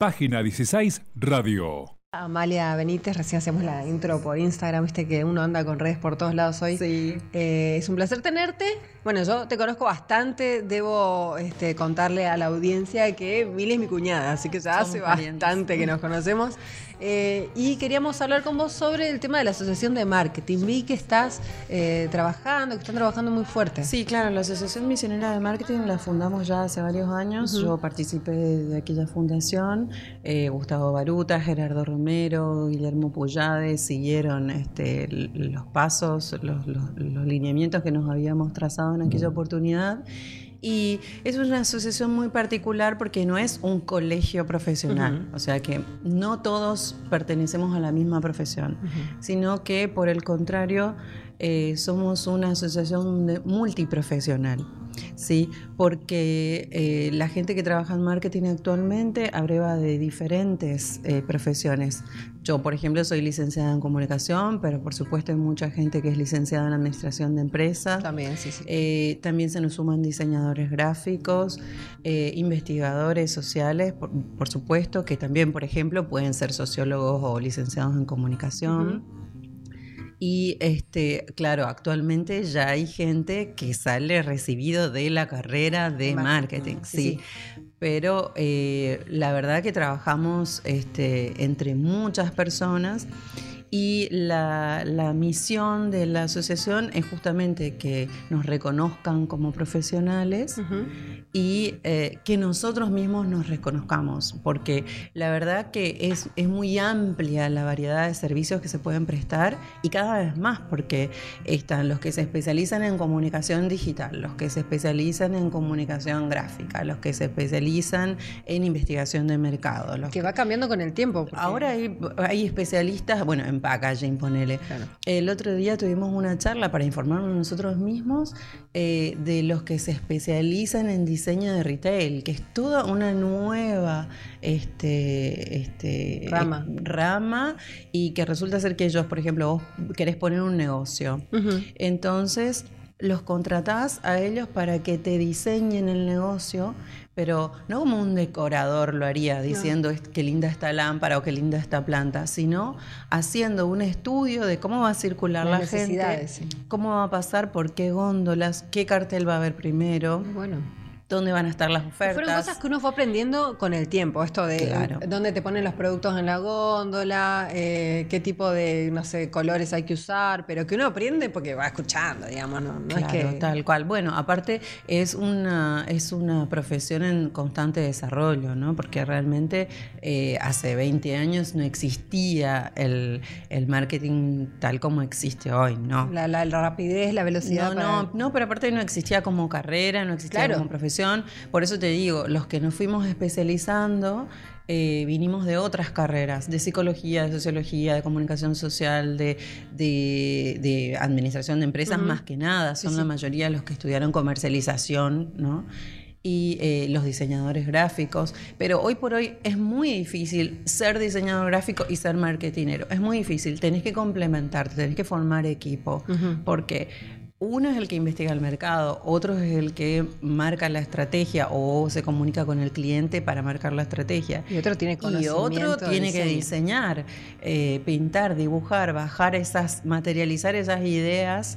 Página 16 Radio. Amalia Benítez, recién hacemos la intro por Instagram, viste que uno anda con redes por todos lados hoy. Sí. Eh, es un placer tenerte. Bueno, yo te conozco bastante, debo este, contarle a la audiencia que Mili es mi cuñada, así que ya Somos hace parientes. bastante que nos conocemos. Eh, y queríamos hablar con vos sobre el tema de la Asociación de Marketing. Vi que estás eh, trabajando, que están trabajando muy fuerte. Sí, claro, la Asociación Misionera de Marketing la fundamos ya hace varios años. Yo participé de aquella fundación. Eh, Gustavo Baruta, Gerardo Romero, Guillermo Puyade siguieron este, los pasos, los, los- los lineamientos que nos habíamos trazado en aquella oportunidad. Y es una asociación muy particular porque no es un colegio profesional, o sea que no todos pertenecemos a la misma profesión, sino que por el contrario eh, somos una asociación multiprofesional. Sí, porque eh, la gente que trabaja en marketing actualmente abreva de diferentes eh, profesiones. Yo, por ejemplo, soy licenciada en comunicación, pero por supuesto hay mucha gente que es licenciada en administración de empresas. También, sí, sí. También se nos suman diseñadores gráficos, investigadores sociales, por, por supuesto, que también, por ejemplo, pueden ser sociólogos o licenciados en comunicación. Y este, claro, actualmente ya hay gente que sale recibido de la carrera de Marketing, marketing, sí, sí. Pero eh, la verdad que trabajamos este, entre muchas personas y la, la misión de la asociación es justamente que nos reconozcan como profesionales y eh, que nosotros mismos nos reconozcamos, porque la verdad que es, es muy amplia la variedad de servicios que se pueden prestar y cada vez más, porque están los que se especializan en comunicación digital, los que se especializan en comunicación gráfica, los que se especializan en investigación de mercado, los Que va cambiando con el tiempo. porque- Ahora hay, hay especialistas, bueno, en packaging, ponele. Claro. El otro día tuvimos una charla para informarnos nosotros mismos eh, de los que se especializan en diseño de retail, que es toda una nueva este, este, Rama. rama y que resulta ser que ellos, por ejemplo, vos querés poner un negocio. Entonces los contratás a ellos para que te diseñen el negocio, pero no como un decorador lo haría diciendo "Es- qué linda esta lámpara o qué linda esta planta, sino haciendo un estudio de cómo va a circular Las la gente, sí. cómo va a pasar, por qué góndolas, qué cartel va a haber primero, bueno. Dónde van a estar las ofertas. Fueron cosas que uno fue aprendiendo con el tiempo, esto de Claro. dónde te ponen los productos en la góndola, eh, qué tipo de, no sé, colores hay que usar, pero que uno aprende porque va escuchando, digamos, no, no es Claro, que... tal cual. Bueno, aparte es una, es una profesión en constante desarrollo, ¿no? Porque realmente eh, hace 20 años no existía el, el marketing tal como existe hoy, ¿no? La, la- la rapidez, la velocidad. No, para- no, no, pero aparte no existía como carrera, no existía Claro. como profesión. Por eso te digo, los que nos fuimos especializando eh, vinimos de otras carreras, de psicología, de sociología, de comunicación social, de, de- de administración de empresas, Ujú. más que nada. Son Sí, la sí. mayoría los que estudiaron comercialización, ¿no? y eh, los diseñadores gráficos, pero hoy por hoy es muy difícil ser diseñador gráfico y ser marketinero. Es muy difícil, tenés que complementarte, tenés que formar equipo, Ujú. porque uno es el que investiga el mercado, otro es el que marca la estrategia o se comunica con el cliente para marcar la estrategia. Y otro tiene Y conocimiento. otro de tiene que diseñar, eh, pintar, dibujar, bajar esas, materializar esas ideas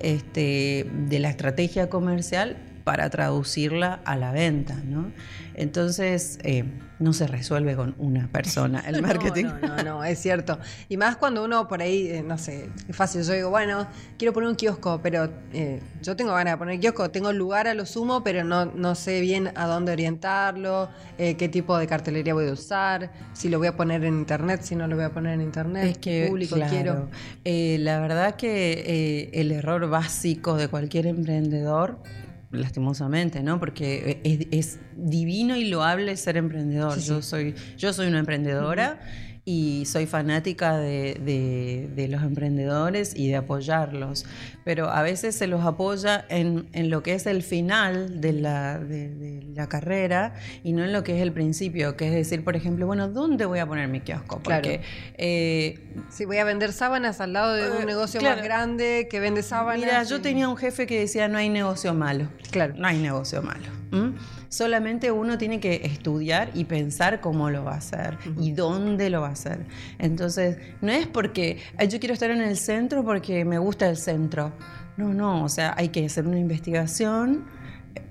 este, de la estrategia comercial para traducirla a la venta, ¿no? Entonces, eh, no se resuelve con una persona el marketing. No, no, no, es cierto. Y más cuando uno por ahí, eh, no sé, es fácil. Yo digo, bueno, quiero poner un kiosco, pero eh, yo tengo ganas de poner kiosco, tengo lugar a lo sumo, pero no, no sé bien a dónde orientarlo, eh, qué tipo de cartelería voy a usar, si lo voy a poner en internet, si no lo voy a poner en internet, Es que, qué público claro, quiero. eh, la verdad que eh, el error básico de cualquier emprendedor, lastimosamente, ¿no? Porque es, es divino y loable ser emprendedor. Sí, Yo soy, yo soy una emprendedora. Y soy fanática de, de- de los emprendedores y de apoyarlos, pero a veces se los apoya en, en lo que es el final de la, de- la carrera y no en lo que es el principio, que es decir, por ejemplo, bueno, ¿dónde voy a poner mi kiosco? Claro. Porque eh, Si voy a vender sábanas al lado de un Eh, negocio claro. más grande que vende sábanas. Mira, yo tenía un jefe que decía no hay negocio malo. Claro. No hay negocio malo. Solamente uno tiene que estudiar y pensar cómo lo va a hacer y dónde lo va a hacer. Entonces, no es porque "Ay, yo quiero estar en el centro porque me gusta el centro. No, no, o sea, hay que hacer una investigación,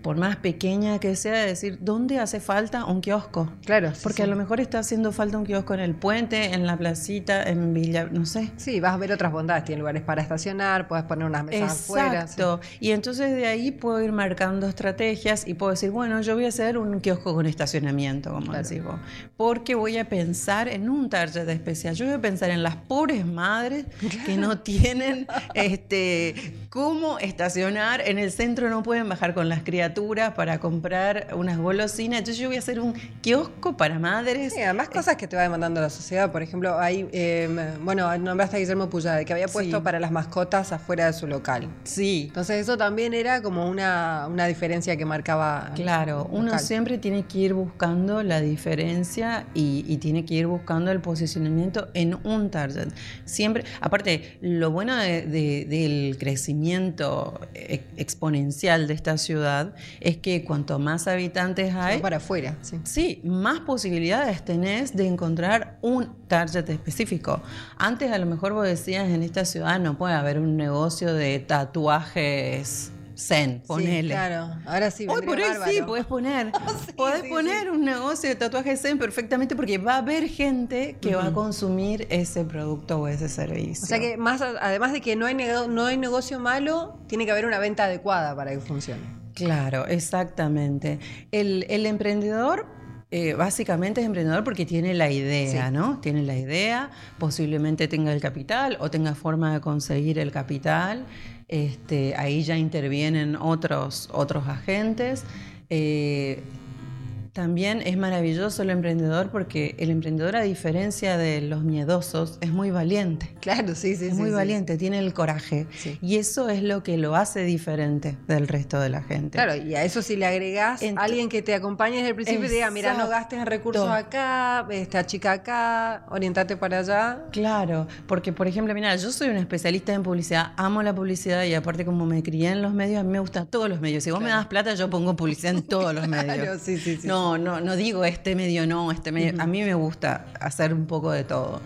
por más pequeña que sea, de decir dónde hace falta un kiosco. Claro, sí, Porque sí. a lo mejor está haciendo falta un kiosco en el puente, en la placita, en Villa, no sé. Sí, vas a ver otras bondades. Tiene lugares para estacionar, puedes poner unas mesas afuera. sí. Exacto. Y entonces de ahí puedo ir marcando estrategias y puedo decir, bueno, yo voy a hacer un kiosco con estacionamiento, como Claro. decís vos. Porque voy a pensar en un target especial. Yo voy a pensar en las pobres madres que no tienen este, cómo estacionar. En el centro no pueden bajar con las criaturas para comprar unas golosinas. Entonces yo voy a hacer un kiosco para madres. Sí, además cosas que te va demandando la sociedad. Por ejemplo, hay, eh, bueno, nombraste a Guillermo Puyade, que había puesto Sí. para las mascotas afuera de su local. Sí. Entonces eso también era como una, una diferencia que marcaba. Claro, uno local. siempre tiene que ir buscando la diferencia y, y tiene que ir buscando el posicionamiento en un target. Siempre, aparte, lo bueno de- de- del crecimiento e- exponencial de esta ciudad es que cuanto más habitantes hay, para afuera, sí. Sí, más posibilidades tenés de encontrar un target específico. Antes a lo mejor vos decías en esta ciudad no puede haber un negocio de tatuajes zen, ponele. Sí, claro. Ahora sí, Hoy por hoy sí, podés poner, Sí, podés sí, poner un negocio de tatuajes zen perfectamente porque va a haber gente que va a consumir ese producto o ese servicio. O sea que más, además de que no hay, nego- no hay negocio malo, tiene que haber una venta adecuada para que funcione. Claro, exactamente. El, el emprendedor eh, básicamente es emprendedor porque tiene la idea, Sí. ¿no? Tiene la idea, posiblemente tenga el capital o tenga forma de conseguir el capital. Este, ahí ya intervienen otros, otros agentes. Eh, también es maravilloso el emprendedor porque el emprendedor, a diferencia de los miedosos, es muy valiente. Claro, sí, sí, Es sí, muy sí. valiente, tiene el coraje. Sí. Y eso es lo que lo hace diferente del resto de la gente. Claro, y a eso si le agregás Ent- a alguien que te acompañe desde el principio y te diga, mira, no Exacto. gastes en recursos acá, esta chica acá, orientate para allá. Claro, porque por ejemplo, mira, yo soy una especialista en publicidad, amo la publicidad y aparte como me crié en los medios, a mí me gustan todos los medios. Si vos me das plata, yo pongo publicidad en todos los medios. Claro, sí, sí, sí, No, no, no digo este medio no, este medio. A mí me gusta hacer un poco de todo.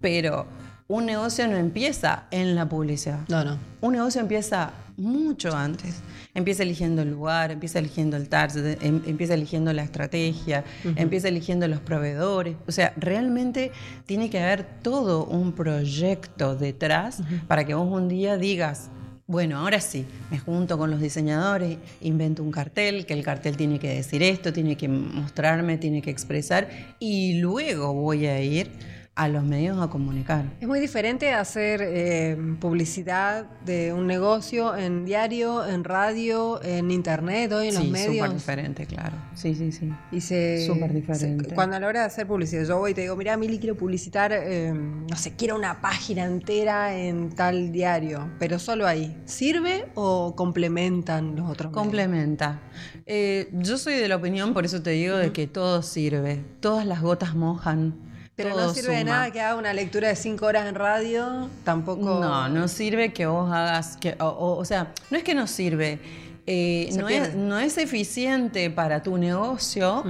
Pero un negocio no empieza en la publicidad. No, no. Un negocio empieza mucho antes. Empieza eligiendo el lugar, empieza eligiendo el target, em- empieza eligiendo la estrategia, empieza eligiendo los proveedores. O sea, realmente tiene que haber todo un proyecto detrás para que vos un día digas, bueno, ahora sí, me junto con los diseñadores, invento un cartel, que el cartel tiene que decir esto, tiene que mostrarme, tiene que expresar, y luego voy a ir a los medios a comunicar. Es muy diferente hacer eh, publicidad de un negocio en diario, en radio, en internet, hoy en los sí, medios. súper diferente, claro. Sí, sí, sí. Y se, Súper diferente. se- cuando a la hora de hacer publicidad, yo voy y te digo, mira, Mili, quiero publicitar, eh, no sé, quiero una página entera en tal diario, pero solo ahí. ¿Sirve o complementan los otros medios? Complementa. Eh, yo soy de la opinión, por eso te digo, de que todo sirve. Todas las gotas mojan. Pero todo no sirve de nada que haga una lectura de cinco horas en radio, tampoco... No, no sirve que vos hagas. Que, o, o- o sea, no es que no sirve. eh, no, es, no es eficiente para tu negocio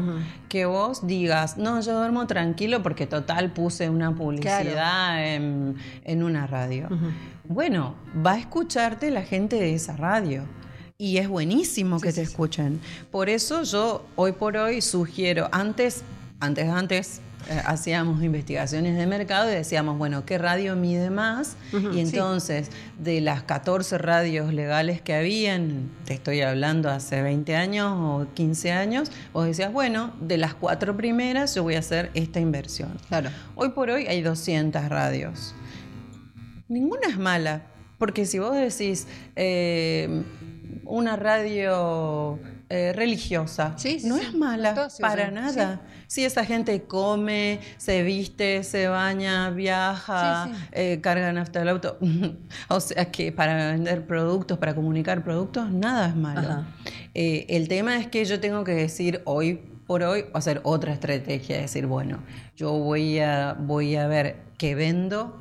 que vos digas, no, yo duermo tranquilo porque total puse una publicidad en, en una radio. Bueno, va a escucharte la gente de esa radio. Y es buenísimo que sí, te sí. escuchen. Por eso yo hoy por hoy sugiero, antes, antes, antes, hacíamos investigaciones de mercado y decíamos, bueno, ¿qué radio mide más? Y sí. entonces, de las 14 radios legales que habían, te estoy hablando hace 20 años o 15 años, vos decías, bueno, de las cuatro primeras yo voy a hacer esta inversión. Claro. Hoy por hoy hay 200 radios. Ninguna es mala, porque si vos decís eh, una radio eh, religiosa, Sí, sí, no sí. es mala para usan, nada. Si esa gente come, se viste, se baña, viaja, Sí, sí. eh, cargan hasta el auto, o sea que para vender productos, para comunicar productos, nada es malo. Eh, el tema es que yo tengo que decir hoy por hoy, hacer otra estrategia, decir, bueno, yo voy a, voy a ver qué vendo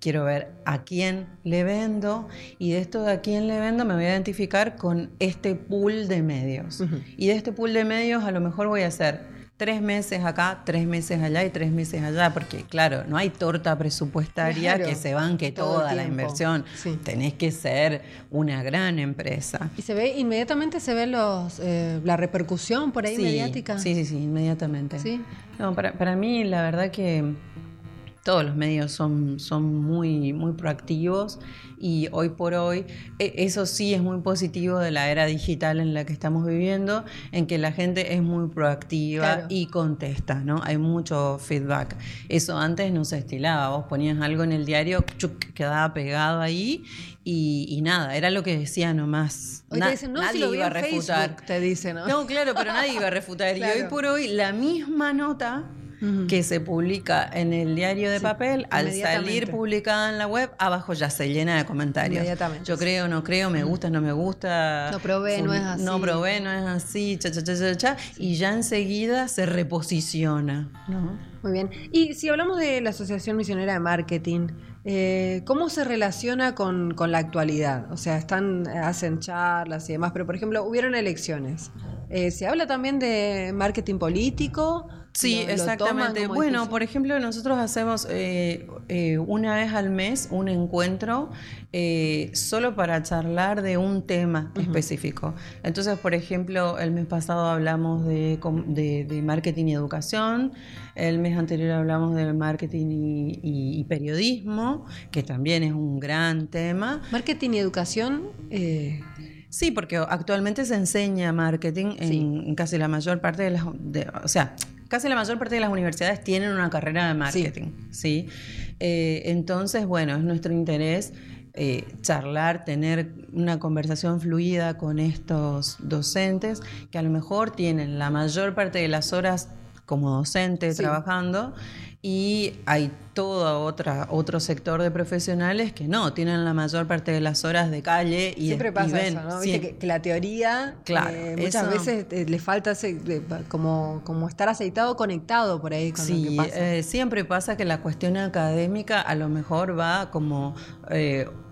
quiero ver a quién le vendo y de esto de a quién le vendo me voy a identificar con este pool de medios. Y de este pool de medios a lo mejor voy a hacer tres meses acá, tres meses allá y tres meses allá, porque claro, no hay torta presupuestaria que se banque toda la inversión. Tenés que ser una gran empresa. Y se ve, inmediatamente se ve los, eh, la repercusión por ahí mediática. Sí, sí, sí, inmediatamente. ¿Sí? No, para, para mí la verdad que todos los medios son, son muy, muy proactivos y hoy por hoy e, eso sí es muy positivo de la era digital en la que estamos viviendo, en que la gente es muy proactiva y contesta, ¿no? Hay mucho feedback. Eso antes no se estilaba, vos ponías algo en el diario, quedaba pegado ahí y, nada, era lo que decía nomás. Hoy te dicen, no, nadie iba a refutar. te dicen, ¿no? No, claro, pero nadie iba a refutar. Y hoy por hoy la misma nota que se publica en el diario de papel, al salir publicada en la web, abajo ya se llena de comentarios. Yo creo, no creo, me gusta, no me gusta. No probé, no es así. No probé, no es así, cha, cha, cha, cha, y ya enseguida se reposiciona. Muy bien. Y si hablamos de la Asociación Misionera de Marketing, eh, ¿Cómo se relaciona con, la actualidad? O sea, están, hacen charlas y demás, pero por ejemplo, hubieron elecciones. Eh, ¿Se habla también de marketing político? Sí, exactamente. bueno, por ejemplo, nosotros hacemos eh, eh, una vez al mes un encuentro eh, solo para charlar de un tema específico. Entonces, por ejemplo, el mes pasado hablamos de, marketing y educación, el mes anterior hablamos de marketing y, periodismo, que también es un gran tema. Marketing y educación... Sí, porque actualmente se enseña marketing en, casi la mayor parte de las... o sea, casi la mayor parte de las universidades tienen una carrera de marketing, ¿sí? Eh, entonces, bueno, es nuestro interés eh, charlar, tener una conversación fluida con estos docentes que a lo mejor tienen la mayor parte de las horas como docentes trabajando y hay todo otra, otro sector de profesionales que no, tienen la mayor parte de las horas de calle y Siempre pasa eso, ¿no? Viste que, la teoría claro, eh, muchas veces eh, le falta como, como estar aceitado, conectado por ahí con sí, lo que pasa. Eh, siempre pasa que la cuestión académica a lo mejor va como...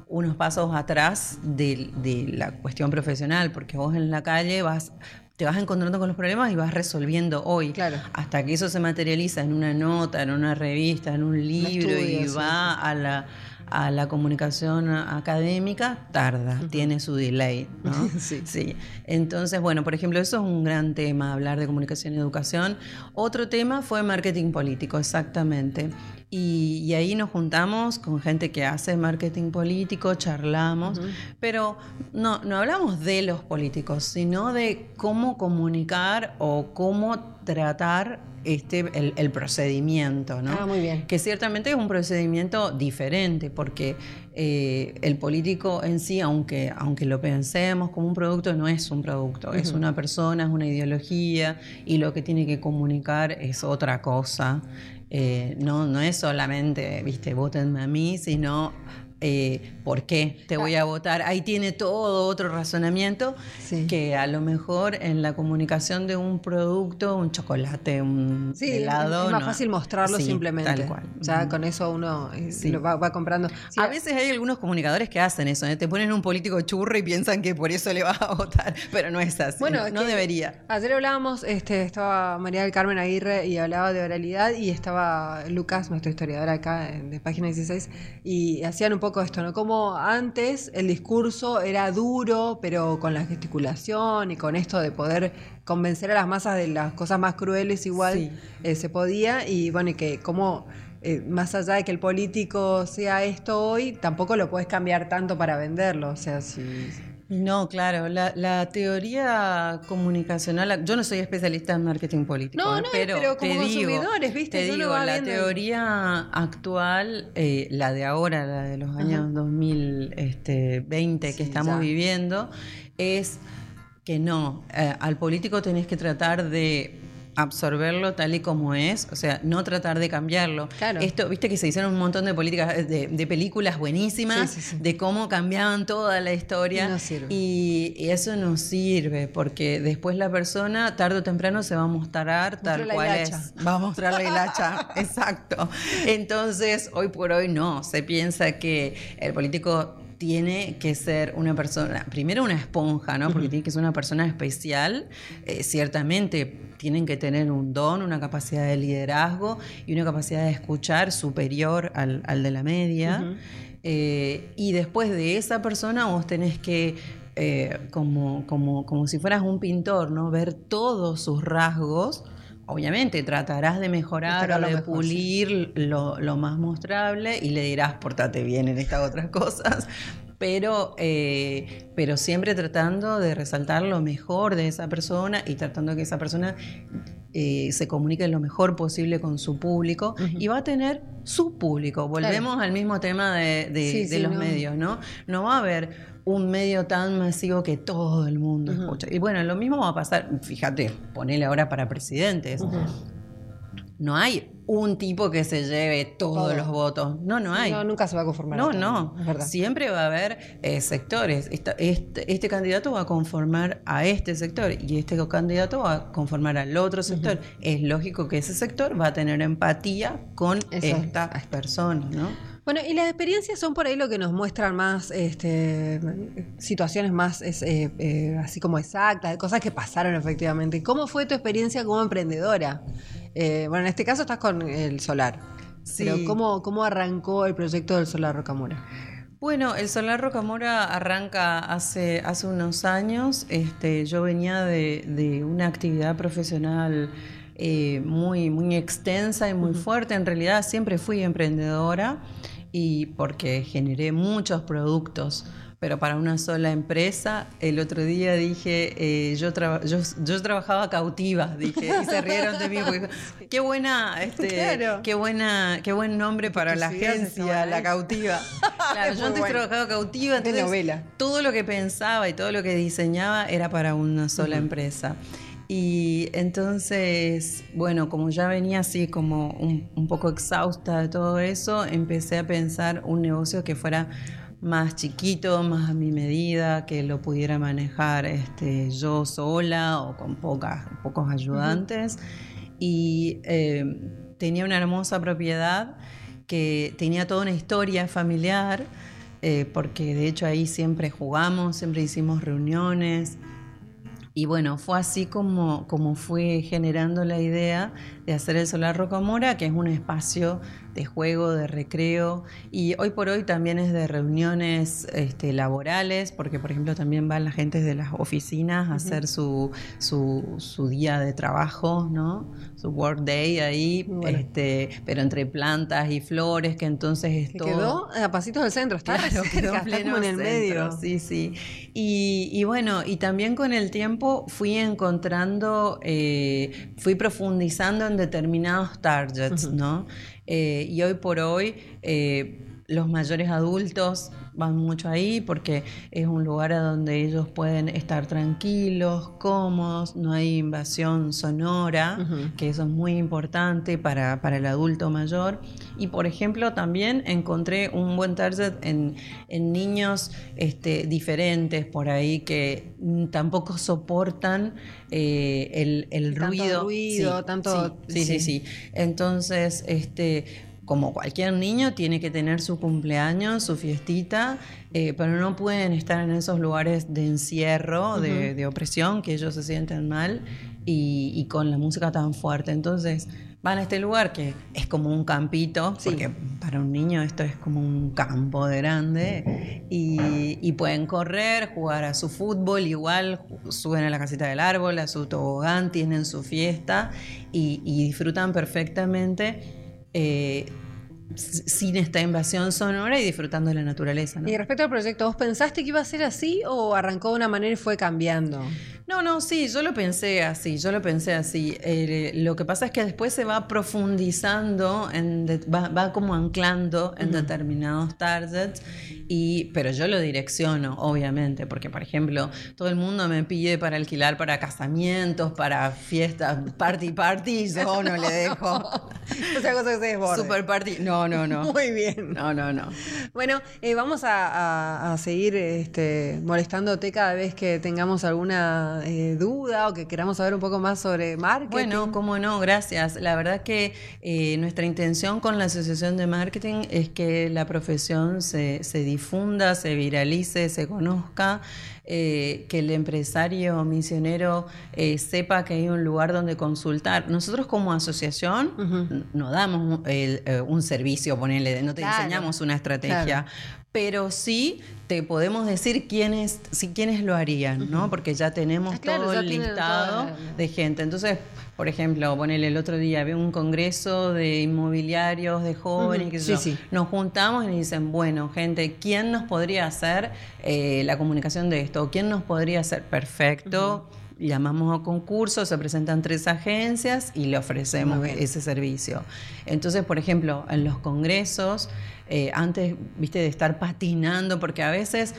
unos pasos atrás de, de, la cuestión profesional, porque vos en la calle vas te vas encontrando con los problemas y vas resolviendo hoy. Claro. Hasta que eso se materializa en una nota, en una revista, en un libro y va a la a la comunicación académica tarda, tiene su delay. ¿no? sí. sí. Entonces, bueno, por ejemplo, eso es un gran tema, hablar de comunicación y educación. Otro tema fue marketing político, exactamente. Y, ahí nos juntamos con gente que hace marketing político, charlamos, pero no, no hablamos de los políticos, sino de cómo comunicar o cómo tratar este, el, procedimiento, ¿no? Ah, muy bien. Que ciertamente es un procedimiento diferente, porque eh, el político en sí, aunque, aunque lo pensemos como un producto, no es un producto, es una persona, es una ideología, y lo que tiene que comunicar es otra cosa. Eh, no, no es solamente, viste, votenme a mí, sino eh, ¿por qué te voy a votar? Ahí tiene todo otro razonamiento que a lo mejor en la comunicación de un producto, un chocolate, un helado. Es más fácil mostrarlo simplemente. Tal cual. Ya con eso uno eh, lo va, comprando. a veces hay algunos comunicadores que hacen eso, ¿eh? te ponen un político churro y piensan que por eso le vas a votar, pero no es así. Bueno, no debería. Ayer hablábamos, este, estaba María del Carmen Aguirre y hablaba de oralidad y estaba Lucas, nuestro historiador acá de Página 16, y hacían un poco poco esto, ¿no? Como antes el discurso era duro, pero con la gesticulación y con esto de poder convencer a las masas de las cosas más crueles igual eh, se podía. Y bueno, y que como eh, más allá de que el político sea esto hoy, tampoco lo puedes cambiar tanto para venderlo. O sea, si no, claro, la, teoría comunicacional, yo no soy especialista en marketing político, no, ¿eh? no, pero, como te consumidores, ¿viste? Te digo, la teoría actual, eh, la de ahora, la de los años 2020 este, que estamos viviendo, es que no, eh, al político tenés que tratar de absorberlo tal y como es, o sea, no tratar de cambiarlo. Claro. Esto, viste que se hicieron un montón de políticas, de, de películas buenísimas, Sí, sí, sí. de cómo cambiaban toda la historia. Y no sirve. Y, y eso no sirve, porque después la persona, tarde o temprano, se va a mostrar tal cual es. Va a mostrar la hilacha, exacto. Entonces, hoy por hoy no, se piensa que el político tiene que ser una persona, primero una esponja, ¿no? Porque tiene que ser una persona especial. Eh, ciertamente tienen que tener un don, una capacidad de liderazgo y una capacidad de escuchar superior al, al de la media. Eh, y después de esa persona vos tenés que, eh, como, como, como si fueras un pintor, ¿no? Ver todos sus rasgos. Obviamente tratarás de mejorar o de mejor, sí. pulir lo, lo más mostrable y le dirás, portate bien en estas otras cosas. Pero, eh, pero siempre tratando de resaltar lo mejor de esa persona y tratando de que esa persona eh, se comunique lo mejor posible con su público y va a tener su público. Volvemos al mismo tema de, de- Sí, de sí, los no. medios, ¿no? No va a haber un medio tan masivo que todo el mundo escucha. Y bueno, lo mismo va a pasar, fíjate, ponele ahora para presidentes. No hay un tipo que se lleve todos Todo. los votos. No, no hay. No, nunca se va a conformar. No, a no. Siempre va a haber eh, sectores. Esta- este, este candidato va a conformar a este sector y este candidato va a conformar al otro sector. Es lógico que ese sector va a tener empatía con Eso. estas personas, ¿no? Bueno, y las experiencias son por ahí lo que nos muestran más este, situaciones más es, eh, eh, así como exactas, de cosas que pasaron efectivamente. ¿Cómo fue tu experiencia como emprendedora? Eh, bueno, en este caso estás con el solar. Sí. Pero ¿cómo, ¿cómo arrancó el proyecto del solar Rocamora? Bueno, el Solar Rocamora arranca hace, hace unos años. Este, yo venía de, de una actividad profesional eh, muy, muy extensa y muy fuerte. En realidad siempre fui emprendedora y porque generé muchos productos. Pero para una sola empresa, el otro día dije, eh, yo, yo, yo trabajaba cautiva, dije, y se rieron de mí, porque qué buena, este, Claro. qué buena, qué buen nombre para la agencia, la cautiva. Claro, yo antes bueno. trabajaba cautiva, De entonces novela. todo lo que pensaba y todo lo que diseñaba era para una sola empresa. Y entonces, bueno, como ya venía así como un, un poco exhausta de todo eso, empecé a pensar un negocio que fuera más chiquito, más a mi medida, que lo pudiera manejar este, yo sola o con pocas, pocos ayudantes. Y eh, tenía una hermosa propiedad que tenía toda una historia familiar, eh, porque de hecho ahí siempre jugamos, siempre hicimos reuniones. Y bueno, fue así como, como fue generando la idea de hacer el Solar Rocamora, que es un espacio de juego, de recreo, y hoy por hoy también es de reuniones este, laborales, porque por ejemplo también van la gente de las oficinas a hacer su, su, su día de trabajo, ¿no? Su work day ahí, bueno. este, pero entre plantas y flores, que entonces es Que todo... quedó a pasitos del centro, está Claro, quedó cerca, en está como en el pleno medio. centro, Sí, sí. Y, y bueno, y también con el tiempo fui encontrando, eh, fui profundizando en determinados targets, ¿no? Eh, y hoy por hoy eh, los mayores adultos van mucho ahí porque es un lugar a donde ellos pueden estar tranquilos, cómodos, no hay invasión sonora, que eso es muy importante para, para el adulto mayor. Y por ejemplo, también encontré un buen target en, en niños este, diferentes por ahí que tampoco soportan eh, el, el Tanto ruido. ruido, Sí, tanto- Sí, sí, sí. sí. sí. Entonces, este. Como cualquier niño tiene que tener su cumpleaños, su fiestita, eh, pero no pueden estar en esos lugares de encierro, de, de opresión, que ellos se sienten mal y, y con la música tan fuerte. Entonces van a este lugar que es como un campito, Sí. porque para un niño esto es como un campo de grande, y, y pueden correr, jugar a su fútbol, igual suben a la casita del árbol, a su tobogán, tienen su fiesta y, y disfrutan perfectamente. Eh, sin esta invasión sonora y disfrutando de la naturaleza. ¿no? Y respecto al proyecto, ¿vos pensaste que iba a ser así o arrancó de una manera y fue cambiando? No, no, sí, yo lo pensé así, yo lo pensé así. Eh, lo que pasa es que después se va profundizando, en va, como anclando en determinados targets, y, pero yo lo direcciono, obviamente, porque por ejemplo, todo el mundo me pide para alquilar para casamientos, para fiestas, party party, yo no le dejo. o sea, cosa que se desborde. Super party, no, no, no. Muy bien. No, no, no. Bueno, eh, vamos a, a seguir este, molestándote cada vez que tengamos alguna eh, duda o que queramos saber un poco más sobre marketing. Bueno, cómo no, gracias. La verdad que eh, nuestra intención con la Asociación de Marketing es que la profesión se, difunda, se viralice, se conozca. Eh, que el empresario misionero sepa que hay un lugar donde consultar. Nosotros como asociación no damos un servicio, ponele, no te enseñamos una estrategia, pero sí te podemos decir quiénes, si quiénes lo harían, ¿no? Porque ya tenemos ah, todo el listado de gente. Entonces, por ejemplo, ponele el otro día, había un congreso de inmobiliarios, de jóvenes, sí, sí. nos juntamos y nos dicen, bueno, gente, ¿quién nos podría hacer eh, la comunicación de esto? ¿Quién nos podría hacer? Perfecto. Llamamos a concurso, se presentan tres agencias y le ofrecemos ese servicio. Entonces, por ejemplo, en los congresos, eh, antes, viste, de estar patinando, porque a veces,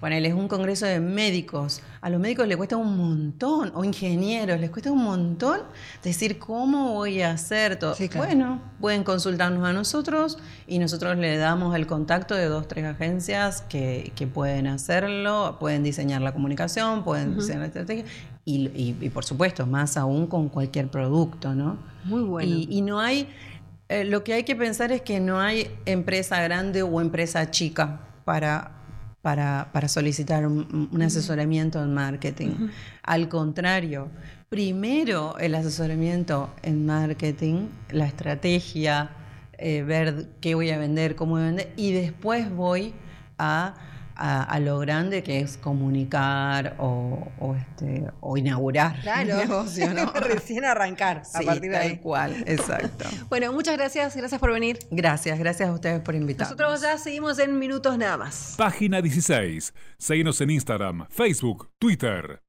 bueno, es un congreso de médicos, a los médicos les cuesta un montón, o ingenieros, les cuesta un montón decir cómo voy a hacer todo. Bueno, pueden consultarnos a nosotros y nosotros le damos el contacto de dos, tres agencias que, pueden hacerlo, pueden diseñar la comunicación, pueden diseñar la estrategia y, por supuesto, más aún con cualquier producto, ¿no? Muy bueno. y no hay eh, lo que hay que pensar es que no hay empresa grande o empresa chica para, para, solicitar un, asesoramiento en marketing. Al contrario, primero el asesoramiento en marketing, la estrategia, eh, ver qué voy a vender, cómo voy a vender, y después voy a a, lo grande que es comunicar o, este, o inaugurar claro. un negocio, ¿no? Recién arrancar a partir de ahí. cual, exacto. bueno, muchas gracias, gracias por venir. Gracias, gracias a ustedes por invitarnos. Nosotros ya seguimos en minutos nada más. Página 16. Seguimos en Instagram, Facebook, Twitter.